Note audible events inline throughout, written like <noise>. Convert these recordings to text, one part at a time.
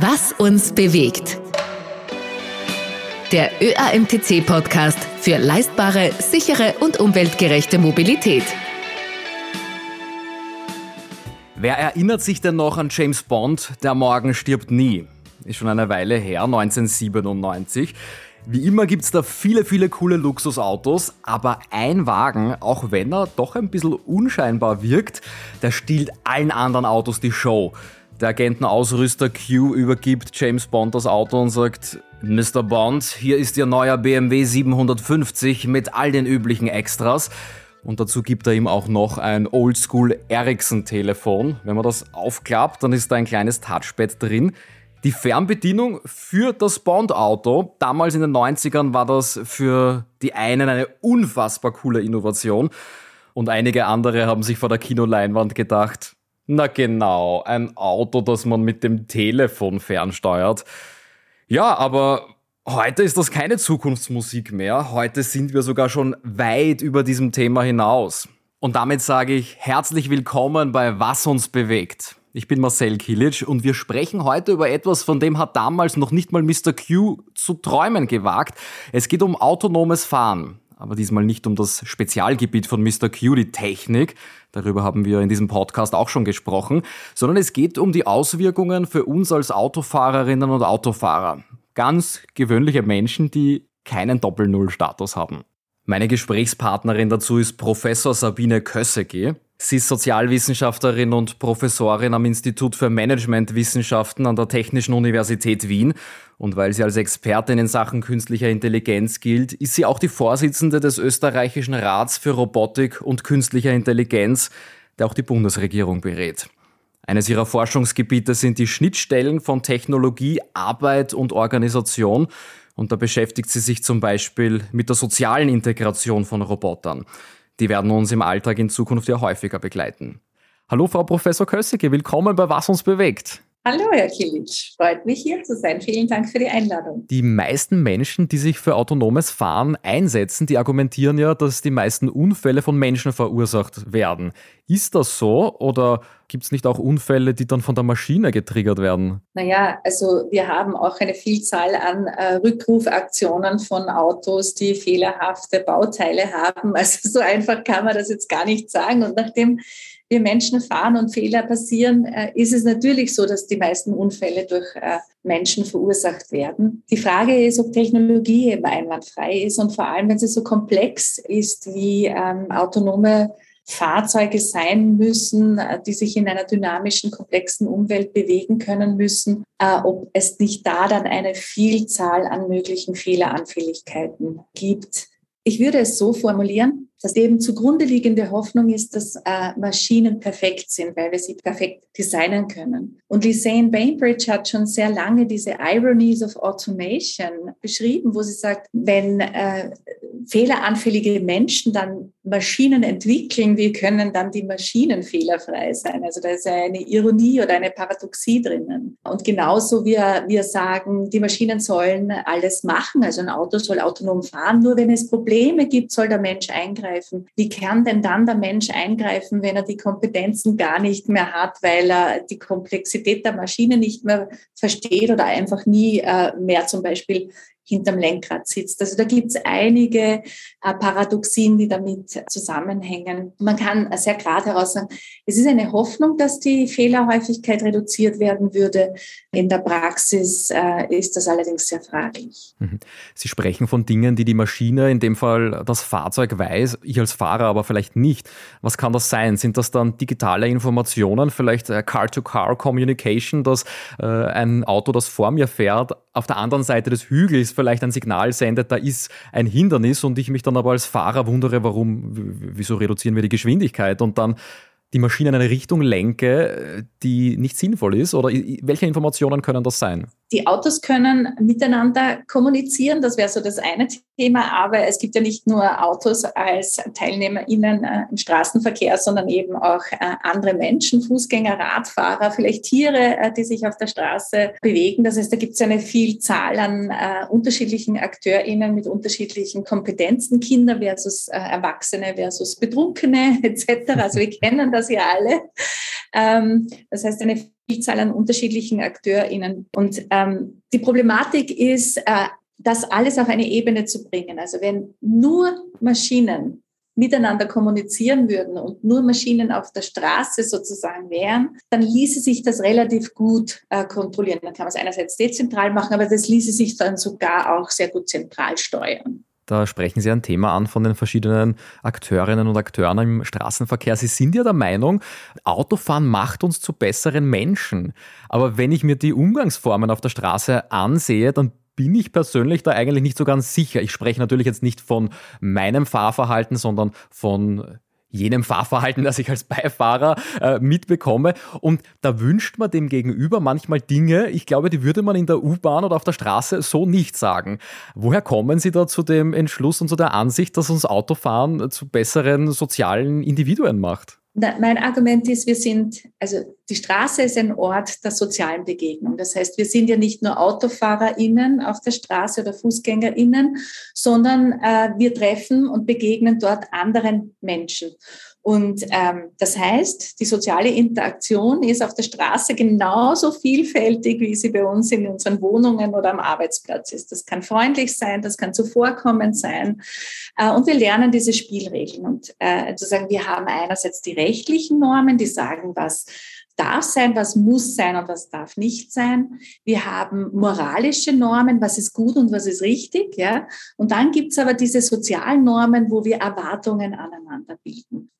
Was uns bewegt. Der ÖAMTC-Podcast für leistbare, sichere und umweltgerechte Mobilität. Wer erinnert sich denn noch an James Bond, Der Morgen stirbt nie? Ist schon eine Weile her, 1997. Wie immer gibt es da viele, viele coole Luxusautos, aber ein Wagen, auch wenn er doch ein bisschen unscheinbar wirkt, der stiehlt allen anderen Autos die Show. Der Agentenausrüster Q übergibt James Bond das Auto und sagt, Mr. Bond, hier ist Ihr neuer BMW 750 mit all den üblichen Extras. Und dazu gibt er ihm auch noch ein Oldschool Ericsson-Telefon. Wenn man das aufklappt, dann ist da ein kleines Touchpad drin. Die Fernbedienung für das Bond-Auto, damals in den 90ern war das für die einen eine unfassbar coole Innovation. Und einige andere haben sich vor der Kinoleinwand gedacht, na genau, ein Auto, das man mit dem Telefon fernsteuert. Ja, aber heute ist das keine Zukunftsmusik mehr. Heute sind wir sogar schon weit über diesem Thema hinaus. Und damit sage ich herzlich willkommen bei Was uns bewegt. Ich bin Marcel Kilic und wir sprechen heute über etwas, von dem hat damals noch nicht mal Mr. Q zu träumen gewagt. Es geht um autonomes Fahren aber diesmal nicht um das Spezialgebiet von Mr. Die Technik, darüber haben wir in diesem Podcast auch schon gesprochen, sondern es geht um die Auswirkungen für uns als Autofahrerinnen und Autofahrer. Ganz gewöhnliche Menschen, die keinen Doppel-Null-Status haben. Meine Gesprächspartnerin dazu ist Professor Sabine Kössege. Sie ist Sozialwissenschaftlerin und Professorin am Institut für Managementwissenschaften an der Technischen Universität Wien. Und weil sie als Expertin in Sachen künstlicher Intelligenz gilt, ist sie auch die Vorsitzende des österreichischen Rats für Robotik und künstlicher Intelligenz, der auch die Bundesregierung berät. Eines ihrer Forschungsgebiete sind die Schnittstellen von Technologie, Arbeit und Organisation. Und da beschäftigt sie sich zum Beispiel mit der sozialen Integration von Robotern. Die werden uns im Alltag in Zukunft ja häufiger begleiten. Hallo, Frau Professor Kössige, willkommen bei Was uns bewegt. Hallo, Herr Kilic. Freut mich, hier zu sein. Vielen Dank für die Einladung. Die meisten Menschen, die sich für autonomes Fahren einsetzen, die argumentieren ja, dass die meisten Unfälle von Menschen verursacht werden. Ist das so oder gibt es nicht auch Unfälle, die dann von der Maschine getriggert werden? Naja, also wir haben auch eine Vielzahl an äh, Rückrufaktionen von Autos, die fehlerhafte Bauteile haben. <laughs> Also so einfach kann man das jetzt gar nicht sagen. Und nachdem wir Menschen fahren und Fehler passieren, äh, ist es natürlich so, dass die meisten Unfälle durch äh, Menschen verursacht werden. Die Frage ist, ob Technologie eben einwandfrei ist und vor allem, wenn sie so komplex ist wie ähm, autonome Fahrzeuge sein müssen, äh, die sich in einer dynamischen, komplexen Umwelt bewegen können müssen, ob es nicht da dann eine Vielzahl an möglichen Fehleranfälligkeiten gibt. Ich würde es so formulieren, dass eben zugrunde liegende Hoffnung ist, dass äh, Maschinen perfekt sind, weil wir sie perfekt designen können. Und Lisanne Bainbridge hat schon sehr lange diese Ironies of Automation beschrieben, wo sie sagt, wenn äh, fehleranfällige Menschen dann Maschinen entwickeln, wie können dann die Maschinen fehlerfrei sein? Also da ist ja eine Ironie oder eine Paradoxie drinnen. Und genauso wir, wir sagen, die Maschinen sollen alles machen, also ein Auto soll autonom fahren, nur wenn es Probleme gibt, soll der Mensch eingreifen. Wie kann denn dann der Mensch eingreifen, wenn er die Kompetenzen gar nicht mehr hat, weil er die Komplexität der Maschine nicht mehr versteht oder einfach nie äh, mehr zum Beispiel hinterm Lenkrad sitzt. Also da gibt es einige äh, Paradoxien, die damit zusammenhängen. Man kann sehr gerade heraus sagen, es ist eine Hoffnung, dass die Fehlerhäufigkeit reduziert werden würde. In der Praxis äh, ist das allerdings sehr fraglich. Mhm. Sie sprechen von Dingen, die die Maschine, in dem Fall das Fahrzeug weiß, ich als Fahrer aber vielleicht nicht. Was kann das sein? Sind das dann digitale Informationen, vielleicht äh, Car-to-Car-Communication, dass ein Auto, das vor mir fährt, auf der anderen Seite des Hügels vielleicht ein Signal sendet, da ist ein Hindernis und ich mich dann aber als Fahrer wundere, warum, wieso reduzieren wir die Geschwindigkeit und dann die Maschine in eine Richtung lenke, die nicht sinnvoll ist? Oder welche Informationen können das sein? Die Autos können miteinander kommunizieren, das wäre so das eine Thema, aber es gibt ja nicht nur Autos als TeilnehmerInnen äh, im Straßenverkehr, sondern eben auch äh, andere Menschen, Fußgänger, Radfahrer, vielleicht Tiere, äh, die sich auf der Straße bewegen. Das heißt, da gibt es eine Vielzahl an unterschiedlichen AkteurInnen mit unterschiedlichen Kompetenzen, Kinder versus Erwachsene versus Betrunkene <laughs> etc. Also wir kennen das ja alle. Ähm, das heißt, eine Vielzahl an unterschiedlichen AkteurInnen. Und ähm, die Problematik ist, äh, das alles auf eine Ebene zu bringen. Also wenn nur Maschinen miteinander kommunizieren würden und nur Maschinen auf der Straße sozusagen wären, dann ließe sich das relativ gut äh, kontrollieren. Dann kann man es einerseits dezentral machen, aber das ließe sich dann sogar auch sehr gut zentral steuern. Da sprechen Sie ein Thema an von den verschiedenen Akteurinnen und Akteuren im Straßenverkehr. Sie sind ja der Meinung, Autofahren macht uns zu besseren Menschen. Aber wenn ich mir die Umgangsformen auf der Straße ansehe, dann bin ich persönlich da eigentlich nicht so ganz sicher. Ich spreche natürlich jetzt nicht von meinem Fahrverhalten, sondern von jenem Fahrverhalten, <laughs> das ich als Beifahrer äh, mitbekomme. Und da wünscht man dem Gegenüber manchmal Dinge, ich glaube, die würde man in der U-Bahn oder auf der Straße so nicht sagen. Woher kommen Sie da zu dem Entschluss und zu der Ansicht, dass uns Autofahren zu besseren sozialen Individuen macht? Mein Argument ist, wir sind, also die Straße ist ein Ort der sozialen Begegnung. Das heißt, wir sind ja nicht nur AutofahrerInnen auf der Straße oder FußgängerInnen, sondern äh, wir treffen und begegnen dort anderen Menschen. Und ähm, das heißt, die soziale Interaktion ist auf der Straße genauso vielfältig, wie sie bei uns in unseren Wohnungen oder am Arbeitsplatz ist. Das kann freundlich sein, das kann zuvorkommend sein. Äh, und wir lernen diese Spielregeln. Und äh, zu sagen, wir haben einerseits die rechtlichen Normen, die sagen, was darf sein, was muss sein und was darf nicht sein. Wir haben moralische Normen, was ist gut und was ist richtig. Ja? Und dann gibt's aber diese sozialen Normen, wo wir Erwartungen aneinander bilden.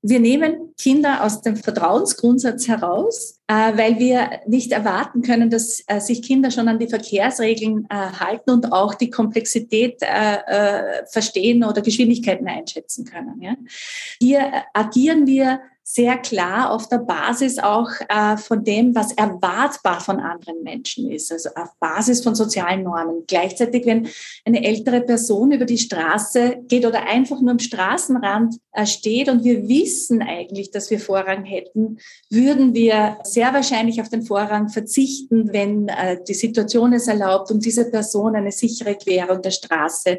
Wir nehmen Kinder aus dem Vertrauensgrundsatz heraus, äh, weil wir nicht erwarten können, dass äh, sich Kinder schon an die Verkehrsregeln äh, halten und auch die Komplexität verstehen oder Geschwindigkeiten einschätzen können. Hier agieren wir sehr klar auf der Basis auch äh, von dem, was erwartbar von anderen Menschen ist, also auf Basis von sozialen Normen. Gleichzeitig, wenn eine ältere Person über die Straße geht oder einfach nur am Straßenrand äh, steht und wir wissen eigentlich, dass wir Vorrang hätten, würden wir sehr wahrscheinlich auf den Vorrang verzichten, wenn äh, die Situation es erlaubt, um dieser Person eine sichere Querung der Straße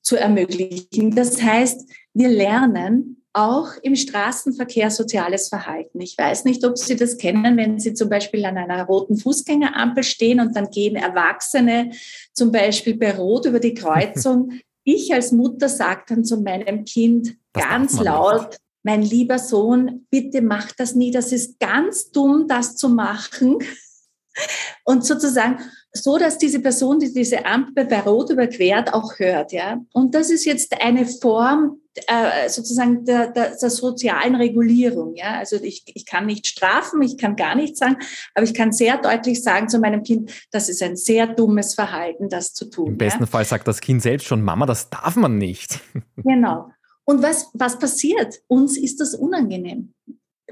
zu ermöglichen. Das heißt, wir lernen, auch im Straßenverkehr soziales Verhalten. Ich weiß nicht, ob Sie das kennen, wenn Sie zum Beispiel an einer roten Fußgängerampel stehen und dann gehen Erwachsene zum Beispiel bei Rot über die Kreuzung. <laughs> Ich als Mutter sage dann zu meinem Kind das ganz laut, nicht. mein lieber Sohn, bitte mach das nie, das ist ganz dumm, das zu machen. <laughs> Und sozusagen, so dass diese Person, die diese Ampel bei Rot überquert, auch hört. Ja? Und das ist jetzt eine Form äh, sozusagen der, der, der sozialen Regulierung. Ja? Also ich, ich kann nicht strafen, ich kann gar nichts sagen, aber ich kann sehr deutlich sagen zu meinem Kind, das ist ein sehr dummes Verhalten, das zu tun. Im besten ja? Fall sagt das Kind selbst schon, Mama, das darf man nicht. <laughs> Genau. Und was, was passiert? Uns ist das unangenehm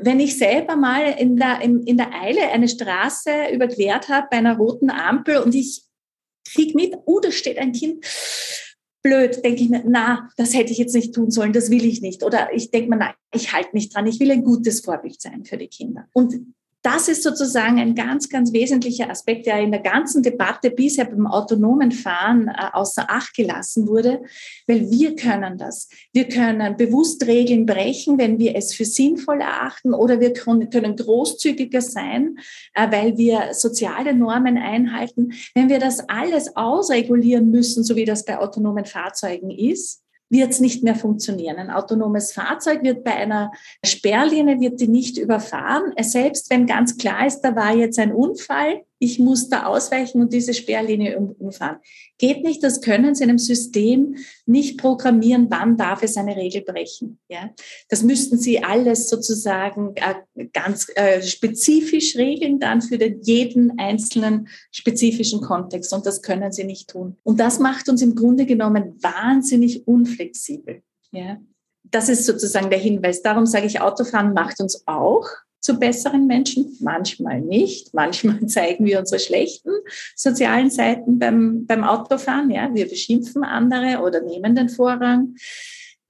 wenn ich selber mal in der, in, in der Eile eine Straße überquert habe bei einer roten Ampel und ich krieg mit, oh, da steht ein Kind, blöd, denke ich mir, na, das hätte ich jetzt nicht tun sollen, das will ich nicht. Oder ich denke mir, nein, ich halte mich dran, ich will ein gutes Vorbild sein für die Kinder. Und das ist sozusagen ein ganz, ganz wesentlicher Aspekt, der in der ganzen Debatte bisher beim autonomen Fahren äh, außer Acht gelassen wurde, weil wir können das. Wir können bewusst Regeln brechen, wenn wir es für sinnvoll erachten, oder wir können großzügiger sein, äh, weil wir soziale Normen einhalten. Wenn wir das alles ausregulieren müssen, so wie das bei autonomen Fahrzeugen ist, wird es nicht mehr funktionieren. Ein autonomes Fahrzeug wird bei einer Sperrlinie wird die nicht überfahren, selbst wenn ganz klar ist, da war jetzt ein Unfall, ich muss da ausweichen und diese Sperrlinie umfahren. Geht nicht, das können Sie in einem System nicht programmieren, wann darf es eine Regel brechen. Ja? Das müssten Sie alles sozusagen äh, ganz äh, spezifisch regeln, dann für den, jeden einzelnen spezifischen Kontext. Und das können Sie nicht tun. Und das macht uns im Grunde genommen wahnsinnig unflexibel. Ja? Das ist sozusagen der Hinweis. Darum sage ich, Autofahren macht uns auch zu besseren Menschen, manchmal nicht. <laughs> Manchmal zeigen wir unsere schlechten sozialen Seiten beim, beim Autofahren. Ja, wir beschimpfen andere oder nehmen den Vorrang.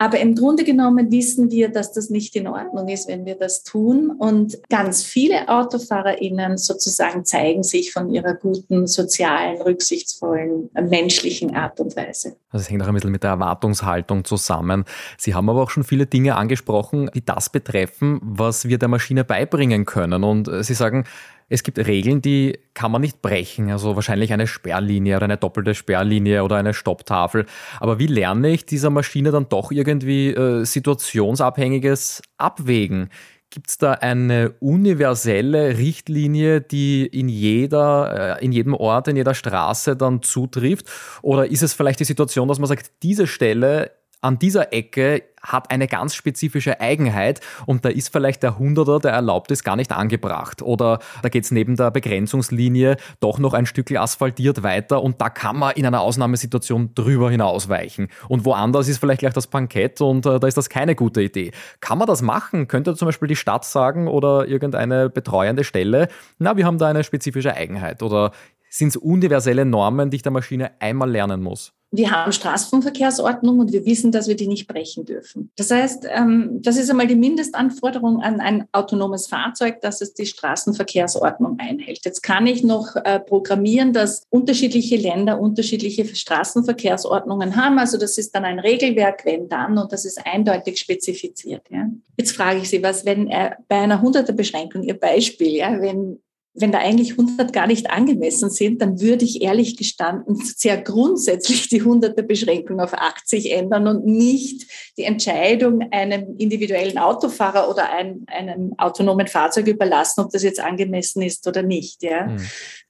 Aber im Grunde genommen wissen wir, dass das nicht in Ordnung ist, wenn wir das tun. Und ganz viele AutofahrerInnen sozusagen zeigen sich von ihrer guten, sozialen, rücksichtsvollen, menschlichen Art und Weise. Also es hängt auch ein bisschen mit der Erwartungshaltung zusammen. Sie haben aber auch schon viele Dinge angesprochen, die das betreffen, was wir der Maschine beibringen können. Und Sie sagen, Es gibt Regeln, die kann man nicht brechen. Also wahrscheinlich eine Sperrlinie oder eine doppelte Sperrlinie oder eine Stopptafel. Aber wie lerne ich dieser Maschine dann doch irgendwie äh, situationsabhängiges Abwägen? Gibt es da eine universelle Richtlinie, die in, jeder, äh, in jedem Ort, in jeder Straße dann zutrifft? Oder ist es vielleicht die Situation, dass man sagt, diese Stelle an dieser Ecke hat eine ganz spezifische Eigenheit und da ist vielleicht der Hunderter, der erlaubt ist, gar nicht angebracht. Oder da geht es neben der Begrenzungslinie doch noch ein Stück asphaltiert weiter und da kann man in einer Ausnahmesituation drüber hinausweichen. Und woanders ist vielleicht gleich das Pankett und äh, da ist das keine gute Idee. Kann man das machen? Könnte zum Beispiel die Stadt sagen oder irgendeine betreuende Stelle, na, wir haben da eine spezifische Eigenheit oder sind es universelle Normen, die ich der Maschine einmal lernen muss? Wir haben Straßenverkehrsordnung und wir wissen, dass wir die nicht brechen dürfen. Das heißt, ähm, das ist einmal die Mindestanforderung an ein autonomes Fahrzeug, dass es die Straßenverkehrsordnung einhält. Jetzt kann ich noch äh, programmieren, dass unterschiedliche Länder unterschiedliche Straßenverkehrsordnungen haben. Also das ist dann ein Regelwerk, wenn dann, und das ist eindeutig spezifiziert. Jetzt frage ich Sie, was, wenn bei einer 100er Beschränkung, Ihr Beispiel, ja, wenn wenn da eigentlich 100 gar nicht angemessen sind, dann würde ich ehrlich gestanden sehr grundsätzlich die 100er Beschränkung auf 80 ändern und nicht die Entscheidung einem individuellen Autofahrer oder einem, einem autonomen Fahrzeug überlassen, ob das jetzt angemessen ist oder nicht. Ja. Mhm.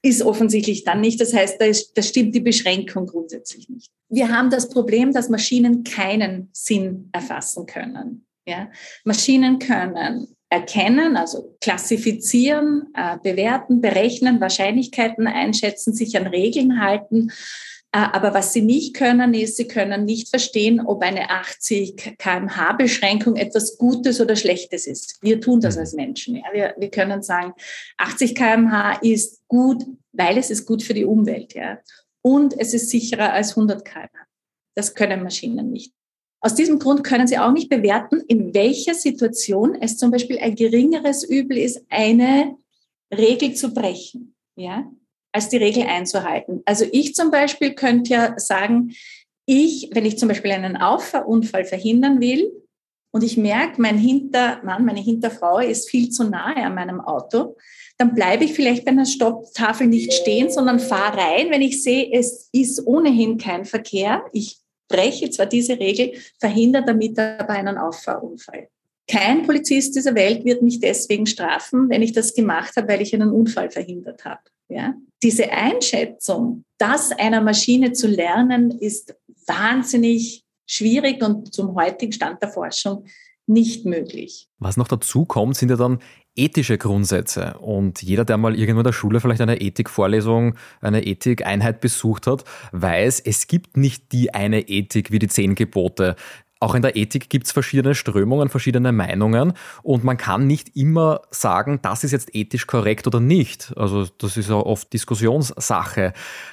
Ist offensichtlich dann nicht. Das heißt, da, ist, da stimmt die Beschränkung grundsätzlich nicht. Wir haben das Problem, dass Maschinen keinen Sinn erfassen können. Ja. Maschinen können erkennen, also klassifizieren, äh, bewerten, berechnen, Wahrscheinlichkeiten einschätzen, sich an Regeln halten. Äh, aber was sie nicht können, ist, sie können nicht verstehen, ob eine 80 kmh Beschränkung etwas Gutes oder Schlechtes ist. Wir tun das mhm. als Menschen. Ja. Wir, wir können sagen, 80 kmh ist gut, weil es ist gut für die Umwelt. Ja. Und es ist sicherer als 100 kmh. Das können Maschinen nicht. Aus diesem Grund können Sie auch nicht bewerten, in welcher Situation es zum Beispiel ein geringeres Übel ist, eine Regel zu brechen, ja, als die Regel einzuhalten. Also ich zum Beispiel könnte ja sagen, ich, wenn ich zum Beispiel einen Auffahrunfall verhindern will und ich merke, mein Hintermann, meine Hinterfrau ist viel zu nahe an meinem Auto, dann bleibe ich vielleicht bei einer Stopptafel nicht stehen, sondern fahre rein, wenn ich sehe, es ist ohnehin kein Verkehr. Ich breche zwar diese Regel, verhindert damit aber einen Auffahrunfall. Kein Polizist dieser Welt wird mich deswegen strafen, wenn ich das gemacht habe, weil ich einen Unfall verhindert habe. Ja? Diese Einschätzung, das einer Maschine zu lernen, ist wahnsinnig schwierig und zum heutigen Stand der Forschung nicht möglich. Was noch dazu kommt, sind ja dann ethische Grundsätze. Und jeder, der mal irgendwo in der Schule vielleicht eine Ethikvorlesung, eine Ethikeinheit besucht hat, weiß, es gibt nicht die eine Ethik wie die zehn Gebote. Auch in der Ethik gibt es verschiedene Strömungen, verschiedene Meinungen und man kann nicht immer sagen, das ist jetzt ethisch korrekt oder nicht. Also das ist ja oft Diskussionssache.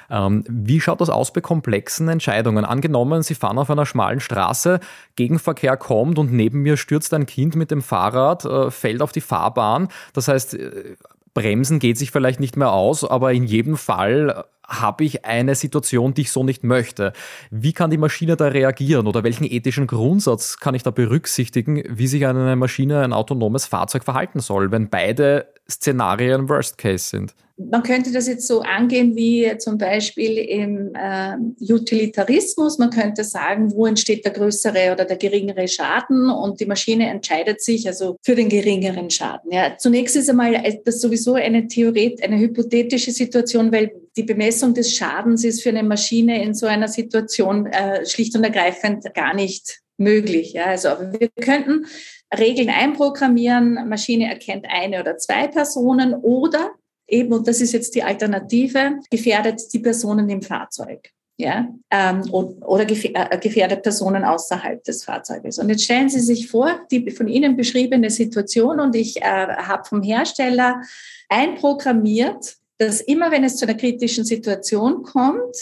Ähm, wie schaut das aus bei komplexen Entscheidungen? Angenommen, Sie fahren auf einer schmalen Straße, Gegenverkehr kommt und neben mir stürzt ein Kind mit dem Fahrrad, äh, fällt auf die Fahrbahn. Das heißt, äh, Bremsen geht sich vielleicht nicht mehr aus, aber in jedem Fall habe ich eine Situation, die ich so nicht möchte. Wie kann die Maschine da reagieren oder welchen ethischen Grundsatz kann ich da berücksichtigen, wie sich eine Maschine, ein autonomes Fahrzeug verhalten soll, wenn beide Szenarien Worst Case sind? Man könnte das jetzt so angehen wie zum Beispiel im äh, Utilitarismus. Man könnte sagen, wo entsteht der größere oder der geringere Schaden und die Maschine entscheidet sich also für den geringeren Schaden. Ja, zunächst ist einmal das sowieso eine Theoret, eine hypothetische Situation, weil die Bemessung des Schadens ist für eine Maschine in so einer Situation äh, schlicht und ergreifend gar nicht möglich. Ja, also wir könnten Regeln einprogrammieren, Maschine erkennt eine oder zwei Personen oder eben, und das ist jetzt die Alternative, gefährdet die Personen im Fahrzeug. Ja, ähm, oder äh, gefährdet Personen außerhalb des Fahrzeuges. Und jetzt stellen Sie sich vor, die von Ihnen beschriebene Situation und ich äh, habe vom Hersteller einprogrammiert, dass immer wenn es zu einer kritischen Situation kommt,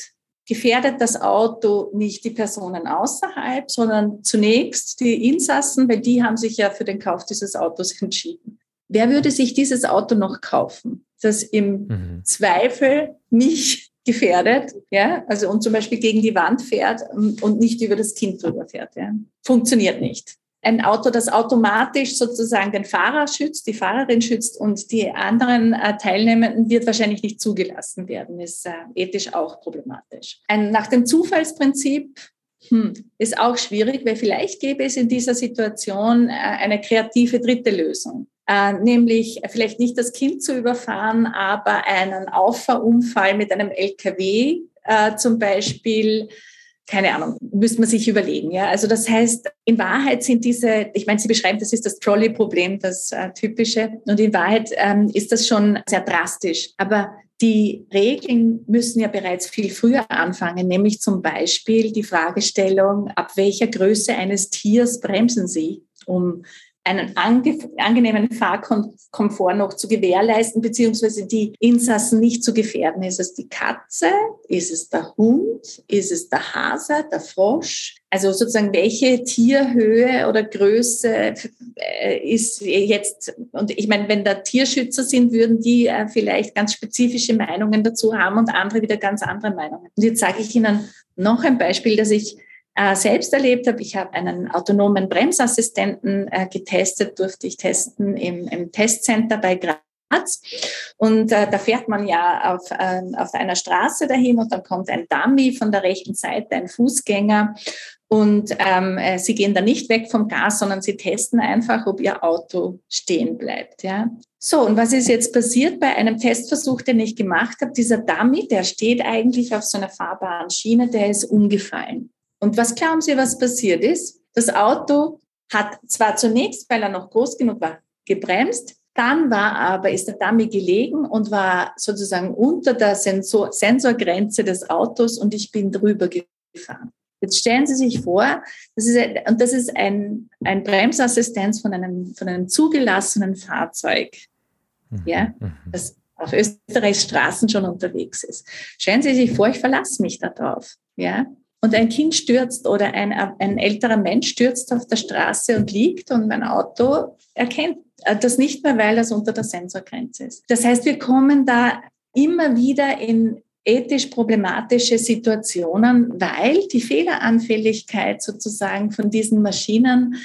gefährdet das Auto nicht die Personen außerhalb, sondern zunächst die Insassen, weil die haben sich ja für den Kauf dieses Autos entschieden. Wer würde sich dieses Auto noch kaufen? Das im mhm. Zweifel mich gefährdet, ja, also und zum Beispiel gegen die Wand fährt und nicht über das Kind drüber fährt, ja. Funktioniert nicht. ein Auto, das automatisch sozusagen den Fahrer schützt, die Fahrerin schützt und die anderen äh, Teilnehmenden wird wahrscheinlich nicht zugelassen werden, ist äh, ethisch auch problematisch. Ein, nach dem Zufallsprinzip hm, ist auch schwierig, weil vielleicht gäbe es in dieser Situation äh, eine kreative dritte Lösung. Äh, nämlich vielleicht nicht das Kind zu überfahren, aber einen Auffahrunfall mit einem LKW äh, zum Beispiel keine Ahnung, müsste man sich überlegen. Ja, also das heißt, in Wahrheit sind diese, ich meine, Sie beschreiben, das ist das Trolley-Problem, das äh, typische, und in Wahrheit ähm, ist das schon sehr drastisch. Aber die Regeln müssen ja bereits viel früher anfangen, nämlich zum Beispiel die Fragestellung, ab welcher Größe eines Tiers bremsen Sie, um einen angenehmen Fahrkomfort noch zu gewährleisten, beziehungsweise die Insassen nicht zu gefährden. Ist es die Katze? Ist es der Hund? Ist es der Hase, der Frosch? Also sozusagen, welche Tierhöhe oder Größe äh, ist jetzt, und ich meine, wenn da Tierschützer sind, würden die äh, vielleicht ganz spezifische Meinungen dazu haben und andere wieder ganz andere Meinungen. Und jetzt sage ich Ihnen noch ein Beispiel, das ich äh, selbst erlebt habe. Ich habe einen autonomen Bremsassistenten äh, getestet, durfte ich testen im, im Testcenter bei Graz. Und äh, da fährt man ja auf, äh, auf einer Straße dahin und dann kommt ein Dummy von der rechten Seite, ein Fußgänger. Und ähm, äh, sie gehen da nicht weg vom Gas, sondern sie testen einfach, ob ihr Auto stehen bleibt. Ja. So, und was ist jetzt passiert bei einem Testversuch, den ich gemacht habe? Dieser Dummy, der steht eigentlich auf so einer fahrbaren Schiene, der ist umgefallen. Und was glauben Sie, was passiert ist? Das Auto hat zwar zunächst, weil er noch groß genug war, gebremst, dann war aber, ist der Dummy gelegen und war sozusagen unter der Sensor, Sensorgrenze des Autos und ich bin drüber gefahren. Jetzt stellen Sie sich vor, das ist, und das ist ein, ein Bremsassistenz von einem, von einem zugelassenen Fahrzeug, mhm. ja, mhm. das auf Österreichs Straßen schon unterwegs ist. Stellen Sie sich vor, ich verlasse mich darauf, ja und ein Kind stürzt oder ein, ein älterer Mensch stürzt auf der Straße und liegt und mein Auto erkennt das nicht mehr, weil das unter der Sensorgrenze ist. Das heißt, wir kommen da immer wieder in ethisch problematische Situationen, weil die Fehleranfälligkeit sozusagen von diesen Maschinen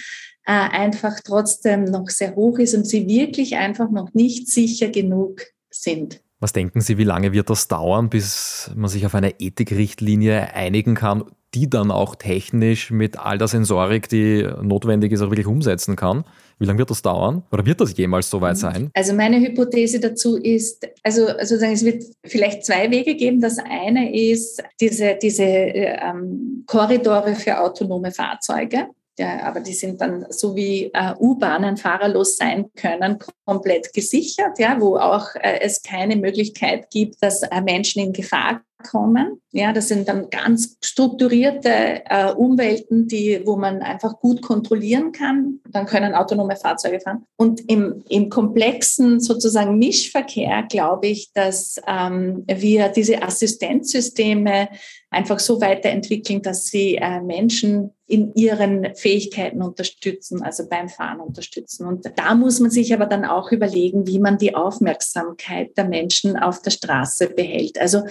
äh, einfach trotzdem noch sehr hoch ist und sie wirklich einfach noch nicht sicher genug sind. Was denken Sie, wie lange wird das dauern, bis man sich auf eine Ethikrichtlinie einigen kann, die dann auch technisch mit all der Sensorik, die notwendig ist, auch wirklich umsetzen kann? Wie lange wird das dauern? Oder wird das jemals so weit sein? Also meine Hypothese dazu ist, also sozusagen es wird vielleicht zwei Wege geben. Das eine ist diese, diese ähm, Korridore für autonome Fahrzeuge. Ja, aber die sind dann so wie äh, U-Bahnen fahrerlos sein können, komplett gesichert, ja, wo auch äh, es keine Möglichkeit gibt, dass äh, Menschen in Gefahr kommen. Ja, das sind dann ganz strukturierte äh, Umwelten, die, wo man einfach gut kontrollieren kann. Dann können autonome Fahrzeuge fahren. Und im, im komplexen sozusagen Mischverkehr glaube ich, dass ähm, wir diese Assistenzsysteme einfach so weiterentwickeln, dass sie äh, Menschen in ihren Fähigkeiten unterstützen, also beim Fahren unterstützen. Und da muss man sich aber dann auch überlegen, wie man die Aufmerksamkeit der Menschen auf der Straße behält. Also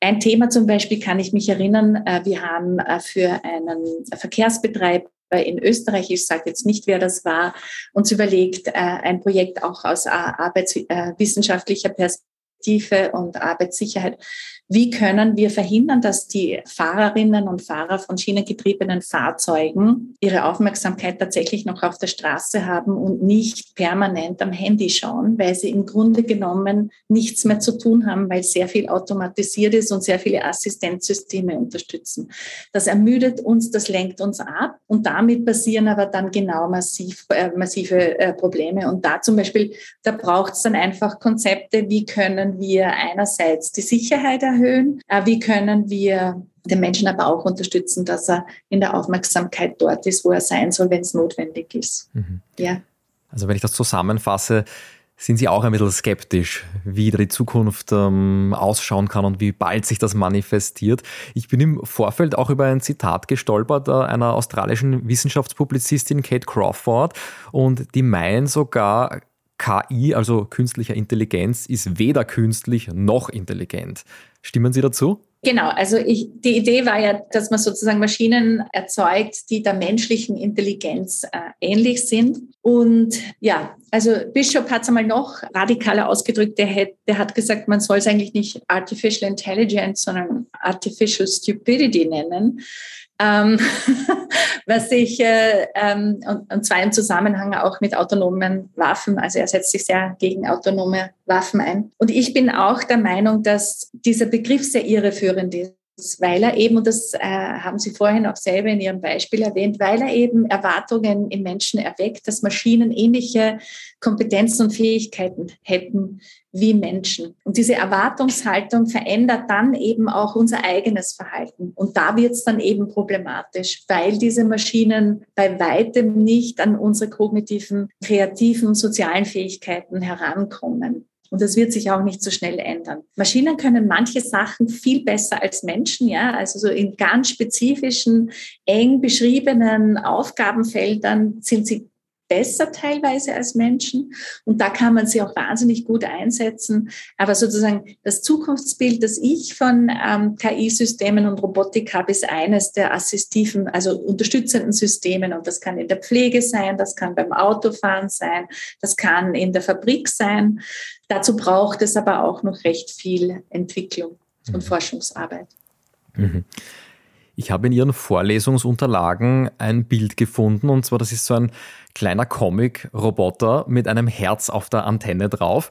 ein Thema zum Beispiel kann ich mich erinnern, äh, wir haben äh, für einen Verkehrsbetreiber in Österreich, ich sage jetzt nicht, wer das war, uns überlegt, äh, ein Projekt auch aus arbeitswissenschaftlicher Perspektive und Arbeitssicherheit wie können wir verhindern, dass die Fahrerinnen und Fahrer von schienengetriebenen Fahrzeugen ihre Aufmerksamkeit tatsächlich noch auf der Straße haben und nicht permanent am Handy schauen, weil sie im Grunde genommen nichts mehr zu tun haben, weil sehr viel automatisiert ist und sehr viele Assistenzsysteme unterstützen. Das ermüdet uns, das lenkt uns ab und damit passieren aber dann genau massiv, äh, massive äh, Probleme. Und da zum Beispiel, da braucht es dann einfach Konzepte, wie können wir einerseits die Sicherheit erhöhen, erhöhen? Äh, wie können wir den Menschen aber auch unterstützen, dass er in der Aufmerksamkeit dort ist, wo er sein soll, wenn es notwendig ist? Mhm. Ja. Also wenn ich das zusammenfasse, sind Sie auch ein bisschen skeptisch, wie die Zukunft ähm, ausschauen kann und wie bald sich das manifestiert. Ich bin im Vorfeld auch über ein Zitat gestolpert äh, einer australischen Wissenschaftspublizistin Kate Crawford und die meint sogar, KI, also künstlicher Intelligenz, ist weder künstlich noch intelligent. Stimmen Sie dazu? Genau, also ich, die Idee war ja, dass man sozusagen Maschinen erzeugt, die der menschlichen Intelligenz äh, ähnlich sind. Und ja, also Bishop hat es einmal noch radikaler ausgedrückt. Der hat, der hat gesagt, man soll es eigentlich nicht Artificial Intelligence, sondern Artificial Stupidity nennen. Ähm, <laughs> was ich, äh, ähm, und, und zwar im Zusammenhang auch mit autonomen Waffen. Also er setzt sich sehr gegen autonome Waffen ein. Und ich bin auch der Meinung, dass dieser Begriff sehr irreführend ist weil er eben, und das äh, haben Sie vorhin auch selber in Ihrem Beispiel erwähnt, weil er eben Erwartungen in Menschen erweckt, dass Maschinen ähnliche Kompetenzen und Fähigkeiten hätten wie Menschen. Und diese Erwartungshaltung verändert dann eben auch unser eigenes Verhalten. Und da wird es dann eben problematisch, weil diese Maschinen bei weitem nicht an unsere kognitiven, kreativen, sozialen Fähigkeiten herankommen. Und das wird sich auch nicht so schnell ändern. Maschinen können manche Sachen viel besser als Menschen, ja. Also so in ganz spezifischen, eng beschriebenen Aufgabenfeldern sind sie besser teilweise als Menschen. Und da kann man sie auch wahnsinnig gut einsetzen. Aber sozusagen das Zukunftsbild, das ich von ähm, KI-Systemen und Robotik habe, ist eines der assistiven, also unterstützenden Systemen. Und das kann in der Pflege sein, das kann beim Autofahren sein, das kann in der Fabrik sein. Dazu braucht es aber auch noch recht viel Entwicklung und mhm. Forschungsarbeit. Mhm. Ich habe in Ihren Vorlesungsunterlagen ein Bild gefunden und zwar das ist so ein kleiner Comic-Roboter mit einem Herz auf der Antenne drauf.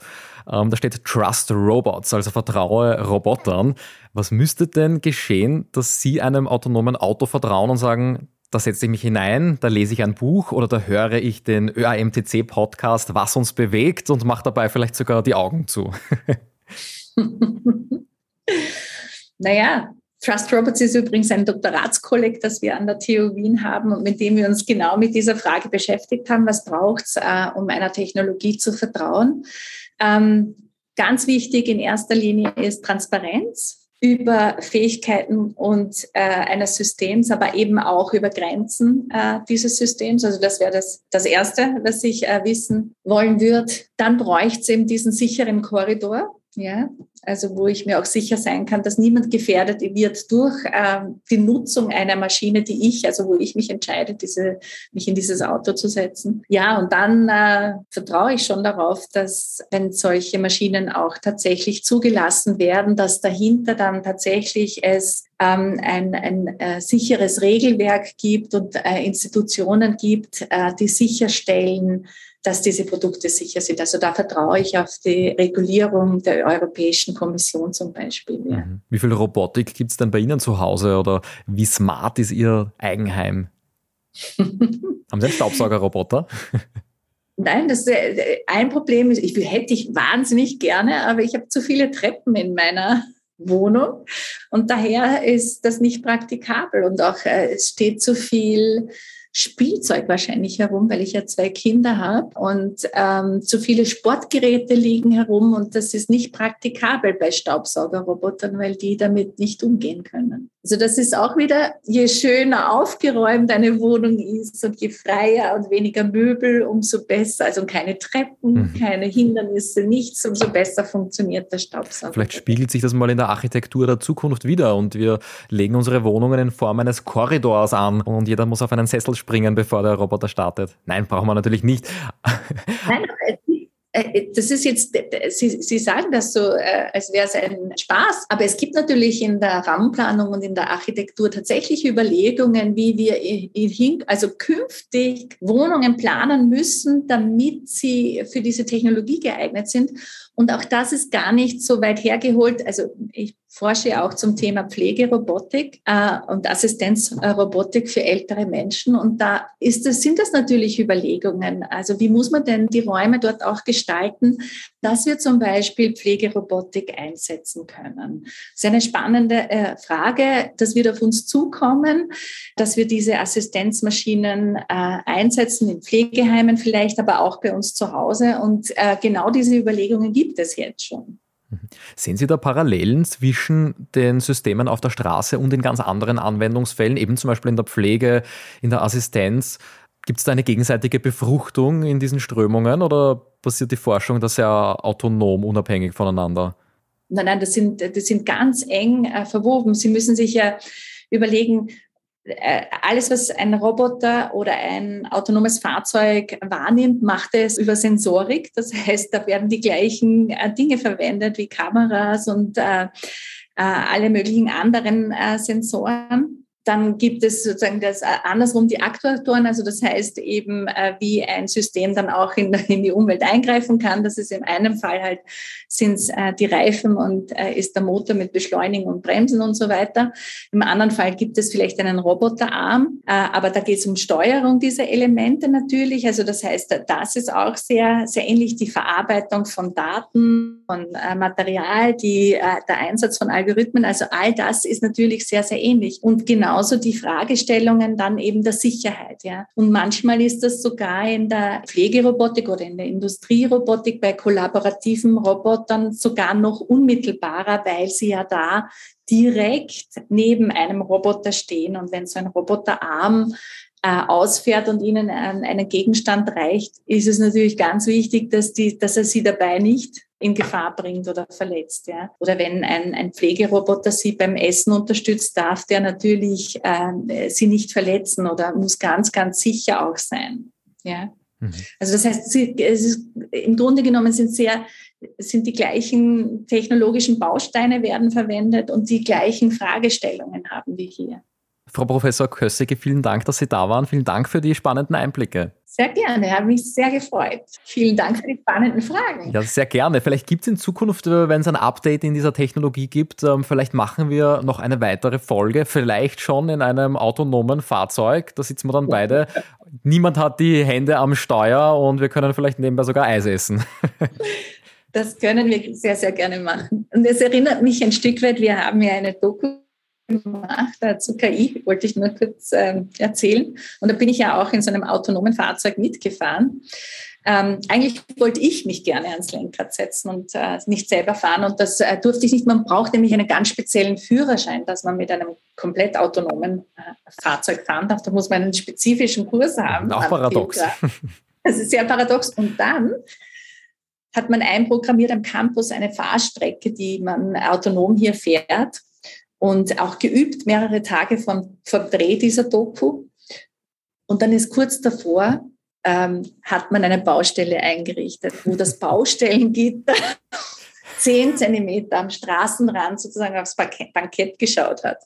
Ähm, da steht Trust Robots, also vertraue Robotern. Was müsste denn geschehen, dass Sie einem autonomen Auto vertrauen und sagen, da setze ich mich hinein, da lese ich ein Buch oder da höre ich den ÖAMTC-Podcast, was uns bewegt und mache dabei vielleicht sogar die Augen zu. <laughs> naja, Trust Robots ist übrigens ein Doktoratskolleg, das wir an der TU Wien haben und mit dem wir uns genau mit dieser Frage beschäftigt haben, was braucht es, äh, um einer Technologie zu vertrauen. Ähm, ganz wichtig in erster Linie ist Transparenz über Fähigkeiten und äh, eines Systems, aber eben auch über Grenzen äh, dieses Systems. Also das wäre das, das Erste, was ich äh, wissen wollen würde. Dann bräuchte es eben diesen sicheren Korridor, ja, also wo ich mir auch sicher sein kann, dass niemand gefährdet wird durch ähm, die Nutzung einer Maschine, die ich, also wo ich mich entscheide, diese, mich in dieses Auto zu setzen. Ja, und dann äh, vertraue ich schon darauf, dass wenn solche Maschinen auch tatsächlich zugelassen werden, dass dahinter dann tatsächlich es ähm, ein, ein äh, sicheres Regelwerk gibt und äh, Institutionen gibt, äh, die sicherstellen, dass diese Produkte sicher sind. Also da vertraue ich auf die Regulierung der Europäischen Kommission zum Beispiel. Ja. Mhm. Wie viel Robotik gibt es denn bei Ihnen zu Hause oder wie smart ist Ihr Eigenheim? <laughs> Haben Sie einen Staubsaugerroboter? Nein, das äh, ein Problem ist, ich hätte ich wahnsinnig gerne, aber ich habe zu viele Treppen in meiner Wohnung und daher ist das nicht praktikabel und auch äh, es steht zu viel Spielzeug wahrscheinlich herum, weil ich ja zwei Kinder habe und ähm, zu viele Sportgeräte liegen herum und das ist nicht praktikabel bei Staubsaugerrobotern, weil die damit nicht umgehen können. Also das ist auch wieder, je schöner aufgeräumt eine Wohnung ist und je freier und weniger Möbel, umso besser. Also keine Treppen, mhm. keine Hindernisse, nichts, umso besser funktioniert der Staubsauger. Vielleicht spiegelt sich das mal in der Architektur der Zukunft wieder und wir legen unsere Wohnungen in Form eines Korridors an und jeder muss auf einen Sessel springen, bevor der Roboter startet. Nein, brauchen wir natürlich nicht. Nein, äh, das ist jetzt, Sie, Sie sagen das so, äh, als wäre es ein Spaß, aber es gibt natürlich in der Rahmenplanung und in der Architektur tatsächlich Überlegungen, wie wir also künftig Wohnungen planen müssen, damit sie für diese Technologie geeignet sind. Und auch das ist gar nicht so weit hergeholt. Also ich forsche auch zum Thema Pflegerobotik äh, und Assistenzrobotik für ältere Menschen. Und da ist das, sind das natürlich Überlegungen. Also wie muss man denn die Räume dort auch gestalten, dass wir zum Beispiel Pflegerobotik einsetzen können? Das ist eine spannende äh, Frage. Das wird auf uns zukommen, dass wir diese Assistenzmaschinen äh, einsetzen in Pflegeheimen vielleicht, aber auch bei uns zu Hause. Und äh, genau diese Überlegungen gibt es jetzt schon. Mhm. Sehen Sie da Parallelen zwischen den Systemen auf der Straße und in ganz anderen Anwendungsfällen, eben zum Beispiel in der Pflege, in der Assistenz? Gibt es da eine gegenseitige Befruchtung in diesen Strömungen oder passiert die Forschung da sehr autonom, unabhängig voneinander? Nein, nein, das sind, das sind ganz eng äh, verwoben. Sie müssen sich ja überlegen, alles, was ein Roboter oder ein autonomes Fahrzeug wahrnimmt, macht es über Sensorik. Das heißt, da werden die gleichen äh, Dinge verwendet wie Kameras und äh, äh alle möglichen anderen äh, Sensoren. Dann gibt es sozusagen das äh, andersrum die Aktuatoren, also das heißt eben, äh, wie ein System dann auch in, <laughs> in die Umwelt eingreifen kann. Das ist in einem Fall halt sind es äh, die Reifen und ist der Motor mit Beschleunigen und Bremsen und so weiter. Im anderen Fall gibt es vielleicht einen Roboterarm, aber da geht es um Steuerung dieser Elemente natürlich. Also das heißt, das ist auch sehr, sehr ähnlich die Verarbeitung von Daten, von Material, die, der Einsatz von Algorithmen. Also all das ist natürlich sehr, sehr ähnlich. Und genau genauso die Fragestellungen dann eben der Sicherheit. Ja. Und manchmal ist das sogar in der Pflegerobotik oder in der Industrierobotik bei kollaborativen Robotern sogar noch unmittelbarer, weil sie ja da direkt neben einem Roboter stehen. Und wenn so ein Roboterarm äh, ausfährt und ihnen einen Gegenstand reicht, ist es natürlich ganz wichtig, dass, die, dass er sie dabei nicht in Gefahr bringt oder verletzt. Ja. Oder wenn ein, ein Pflegeroboter sie beim Essen unterstützt, darf der natürlich äh, sie nicht verletzen oder muss ganz, ganz sicher auch sein. Ja. Mhm. Also das heißt, sie, es ist, im Grunde genommen sind sehr sind die gleichen technologischen Bausteine werden verwendet und die gleichen Fragestellungen haben wir hier. Frau Professor Kössige, vielen Dank, dass Sie da waren. Vielen Dank für die spannenden Einblicke. Sehr gerne, habe mich sehr gefreut. Vielen Dank für die spannenden Fragen. Ja, sehr gerne. Vielleicht gibt es in Zukunft, äh, wenn es ein Update in dieser Technologie gibt, ähm, vielleicht machen wir noch eine weitere Folge, vielleicht schon in einem autonomen Fahrzeug. Da sitzen wir dann beide. Niemand hat die Hände am Steuer und wir können vielleicht nebenbei sogar Eis essen. Das können wir sehr, sehr gerne machen. Und es erinnert mich ein Stück weit, wir haben ja eine Doku gemacht äh, zu KI, wollte ich nur kurz ähm, erzählen. Und da bin ich ja auch in so einem autonomen Fahrzeug mitgefahren. Ähm, eigentlich wollte ich mich gerne ans Lenkrad setzen und äh, nicht selber fahren. Und das äh, durfte ich nicht. Man braucht nämlich einen ganz speziellen Führerschein, dass man mit einem komplett autonomen äh, Fahrzeug fahren darf. Da muss man einen spezifischen Kurs haben. Auch paradox. Das ist sehr paradox. Und dann hat man einprogrammiert am Campus eine Fahrstrecke, die man autonom hier fährt und auch geübt, mehrere Tage vom, vom Dreh dieser Doku. Und dann ist kurz davor, ähm, hat man eine Baustelle eingerichtet, wo das <laughs> Baustellengitter <laughs> zehn Zentimeter am Straßenrand sozusagen aufs Bankett geschaut hat.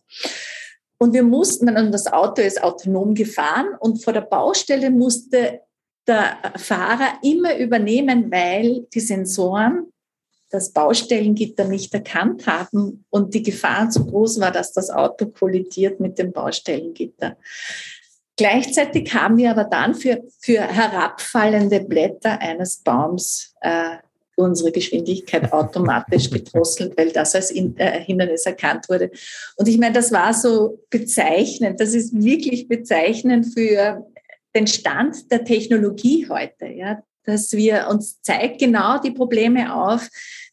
Und wir mussten dann, und das Auto ist autonom gefahren und vor der Baustelle musste der Fahrer immer übernehmen, weil die Sensoren das Baustellengitter nicht erkannt haben und die Gefahr zu groß war, dass das Auto kollidiert mit dem Baustellengitter. Gleichzeitig haben wir aber dann für, für herabfallende Blätter eines Baums äh, unsere Geschwindigkeit automatisch <laughs> gedrosselt, weil das als äh, Hindernis erkannt wurde. Und ich meine, das war so bezeichnend. Das ist wirklich bezeichnend für den Stand der Technologie heute. Ja, dass wir uns zeigt genau die Probleme auf,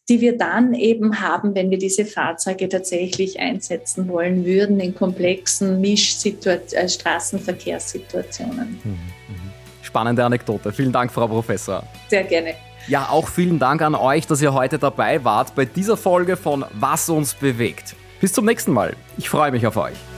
die wir dann eben haben, wenn wir diese Fahrzeuge tatsächlich einsetzen wollen würden in komplexen Misch-Straßenverkehrssituationen. Mhm, mhm. Spannende Anekdote. Vielen Dank, Frau Professor. Sehr gerne. Ja, auch vielen Dank an euch, dass ihr heute dabei wart bei dieser Folge von Was uns bewegt. Bis zum nächsten Mal. Ich freue mich auf euch.